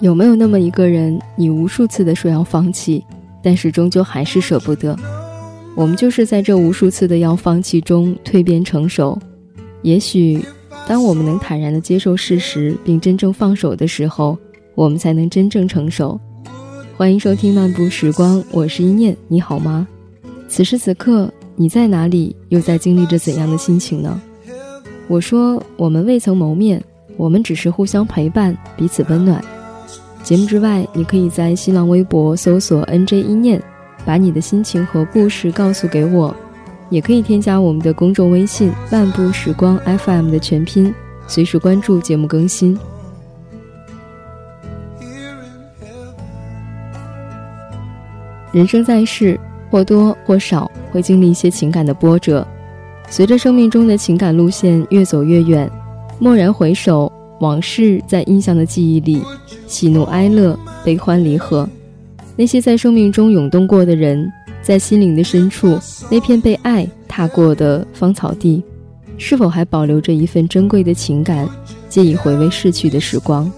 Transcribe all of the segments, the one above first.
有没有那么一个人，你无数次的说要放弃，但是终究还是舍不得？我们就是在这无数次的要放弃中蜕变成熟。也许，当我们能坦然的接受事实，并真正放手的时候，我们才能真正成熟。欢迎收听漫步时光，我是一念，你好吗？此时此刻你在哪里？又在经历着怎样的心情呢？我说，我们未曾谋面，我们只是互相陪伴，彼此温暖。节目之外，你可以在新浪微博搜索 “nj 一念”，把你的心情和故事告诉给我；也可以添加我们的公众微信“漫步时光 FM” 的全拼，随时关注节目更新。人生在世，或多或少会经历一些情感的波折，随着生命中的情感路线越走越远，蓦然回首。往事在印象的记忆里，喜怒哀乐、悲欢离合，那些在生命中涌动过的人，在心灵的深处，那片被爱踏过的芳草地，是否还保留着一份珍贵的情感，借以回味逝去的时光？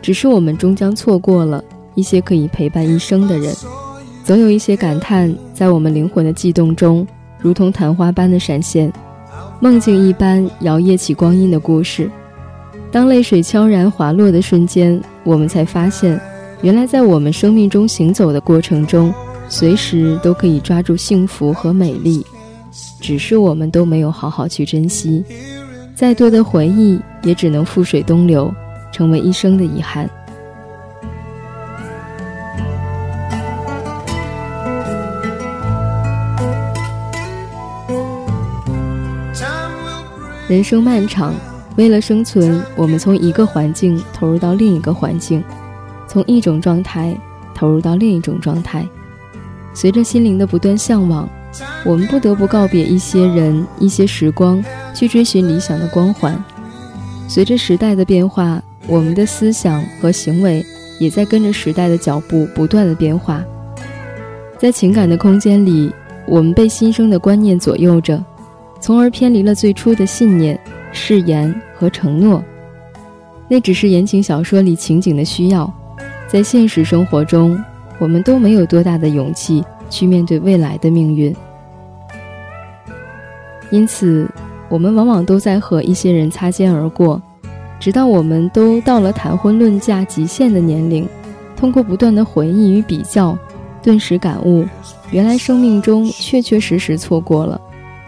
只是我们终将错过了一些可以陪伴一生的人，总有一些感叹在我们灵魂的悸动中，如同昙花般的闪现，梦境一般摇曳起光阴的故事。当泪水悄然滑落的瞬间，我们才发现，原来在我们生命中行走的过程中，随时都可以抓住幸福和美丽，只是我们都没有好好去珍惜。再多的回忆，也只能覆水东流，成为一生的遗憾。人生漫长。为了生存，我们从一个环境投入到另一个环境，从一种状态投入到另一种状态。随着心灵的不断向往，我们不得不告别一些人、一些时光，去追寻理想的光环。随着时代的变化，我们的思想和行为也在跟着时代的脚步不断的变化。在情感的空间里，我们被新生的观念左右着，从而偏离了最初的信念。誓言和承诺，那只是言情小说里情景的需要，在现实生活中，我们都没有多大的勇气去面对未来的命运。因此，我们往往都在和一些人擦肩而过，直到我们都到了谈婚论嫁极限的年龄，通过不断的回忆与比较，顿时感悟，原来生命中确确实实错过了。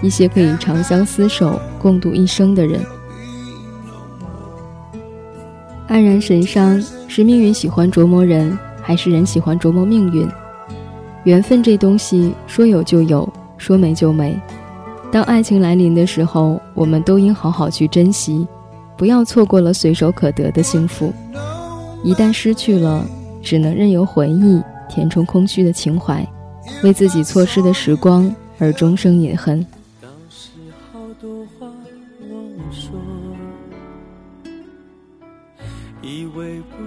一些可以长相厮守、共度一生的人，黯然神伤，是命运喜欢琢磨人，还是人喜欢琢磨命运？缘分这东西，说有就有，说没就没。当爱情来临的时候，我们都应好好去珍惜，不要错过了随手可得的幸福。一旦失去了，只能任由回忆填充空虚的情怀，为自己错失的时光而终生隐恨。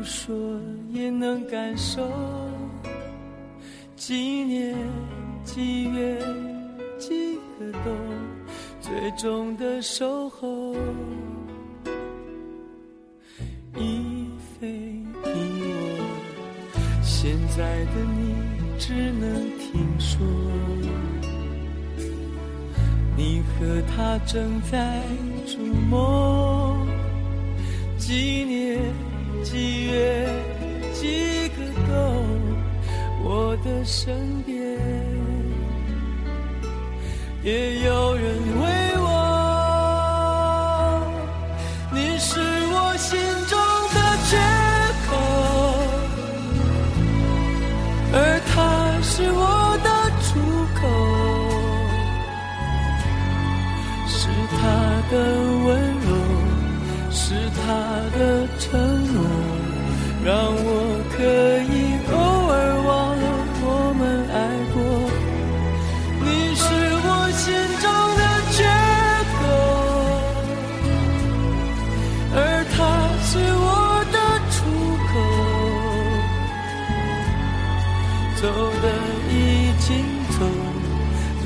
说也能感受，几年几月几个冬，最终的守候，已非你我。现在的你只能听说，你和他正在筑梦，几年。几月几个冬，我的身边也有人为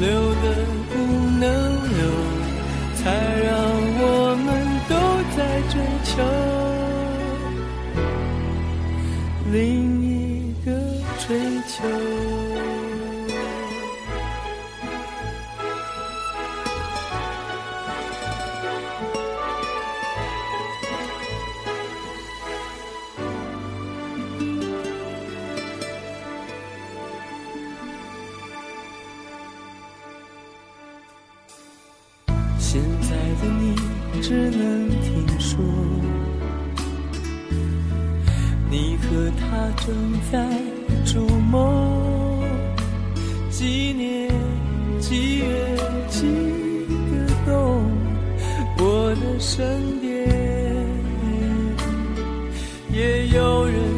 留的不能留，才让我们都在追求。现在的你只能听说，你和他正在筑梦，几年几月几个冬，我的身边也有人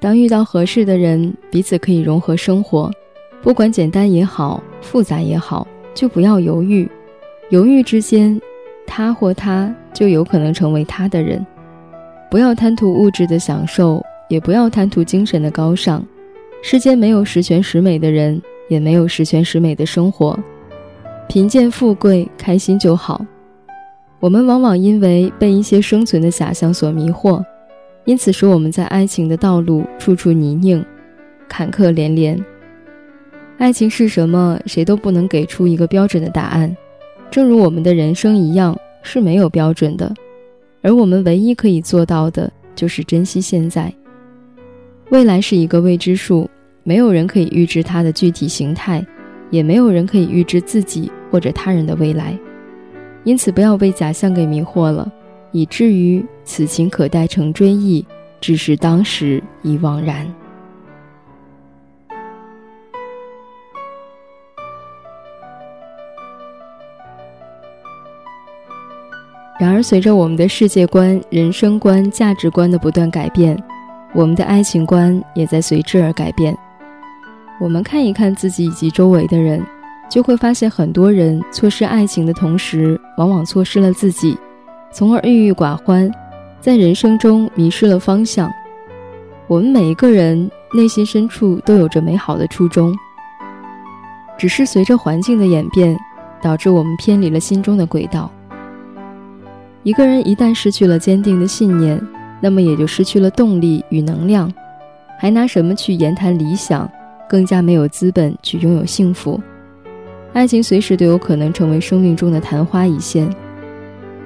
当遇到合适的人，彼此可以融合生活，不管简单也好，复杂也好，就不要犹豫。犹豫之间，他或他就有可能成为他的人。不要贪图物质的享受，也不要贪图精神的高尚。世间没有十全十美的人，也没有十全十美的生活。贫贱富贵，开心就好。我们往往因为被一些生存的假象所迷惑。因此，使我们在爱情的道路处处泥泞，坎坷连连。爱情是什么？谁都不能给出一个标准的答案。正如我们的人生一样，是没有标准的。而我们唯一可以做到的，就是珍惜现在。未来是一个未知数，没有人可以预知它的具体形态，也没有人可以预知自己或者他人的未来。因此，不要被假象给迷惑了。以至于此情可待成追忆，只是当时已惘然。然而，随着我们的世界观、人生观、价值观的不断改变，我们的爱情观也在随之而改变。我们看一看自己以及周围的人，就会发现很多人错失爱情的同时，往往错失了自己，从而郁郁寡欢，在人生中迷失了方向。我们每一个人内心深处都有着美好的初衷，只是随着环境的演变，导致我们偏离了心中的轨道。一个人一旦失去了坚定的信念，那么也就失去了动力与能量，还拿什么去言谈理想？更加没有资本去拥有幸福。爱情随时都有可能成为生命中的昙花一现。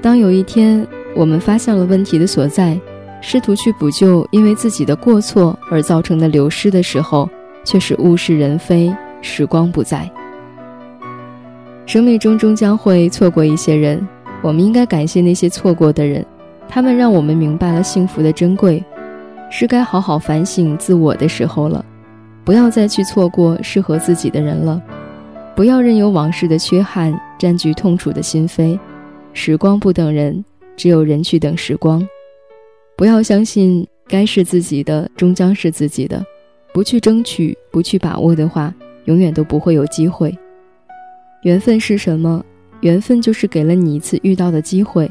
当有一天我们发现了问题的所在，试图去补救因为自己的过错而造成的流失的时候，却是物是人非，时光不再。生命中终将会错过一些人，我们应该感谢那些错过的人，他们让我们明白了幸福的珍贵，是该好好反省自我的时候了。不要再去错过适合自己的人了，不要任由往事的缺憾占据痛楚的心扉。时光不等人，只有人去等时光。不要相信该是自己的终将是自己的，不去争取，不去把握的话，永远都不会有机会。缘分是什么？缘分就是给了你一次遇到的机会。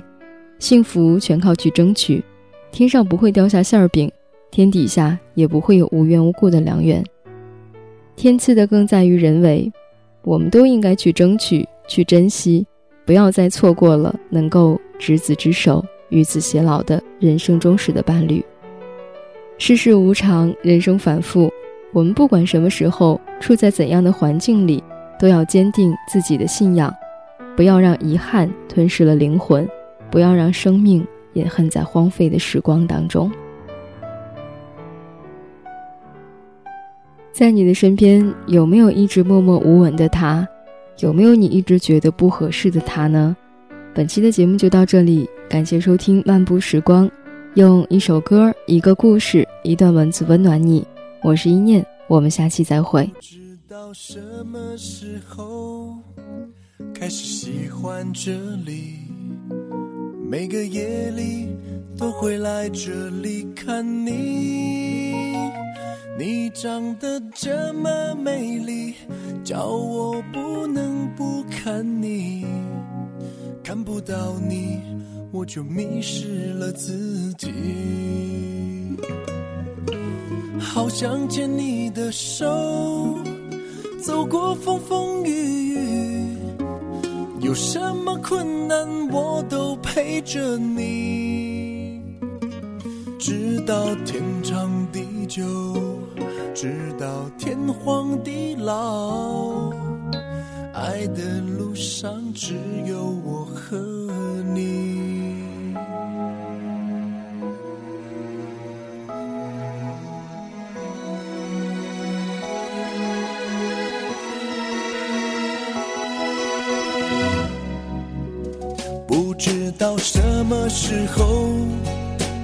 幸福全靠去争取，天上不会掉下馅儿饼，天底下也不会有无缘无故的良缘。天赐的更在于人为，我们都应该去争取、去珍惜，不要再错过了能够执子之手、与子偕老的人生忠实的伴侣。世事无常，人生反复，我们不管什么时候处在怎样的环境里，都要坚定自己的信仰，不要让遗憾吞噬了灵魂，不要让生命也恨在荒废的时光当中。在你的身边，有没有一直默默无闻的他？有没有你一直觉得不合适的他呢？本期的节目就到这里，感谢收听漫步时光，用一首歌、一个故事、一段文字温暖你。我是一念，我们下期再会。知道什么时候开始喜欢这里，每个夜里都会来这里看你。你长得这么美丽，叫我不能不看你。看不到你，我就迷失了自己。好想牵你的手，走过风风雨雨，有什么困难我都陪着你，直到天长地久。直到天荒地老，爱的路上只有我和你。不知道什么时候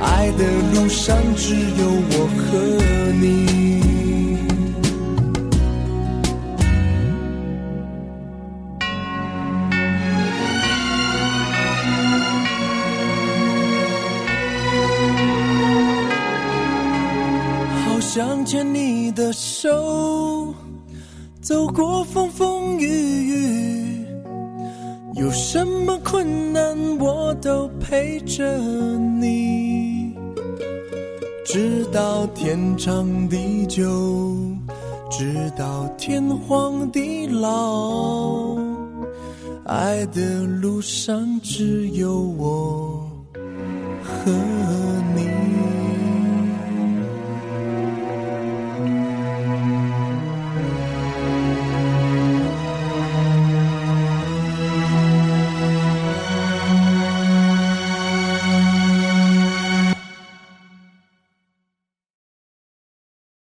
爱的路上只有我和你。好想牵你的手走过风风雨雨有什么困难我都陪着你。直到天长地久，直到天荒地老，爱的路上只有我和。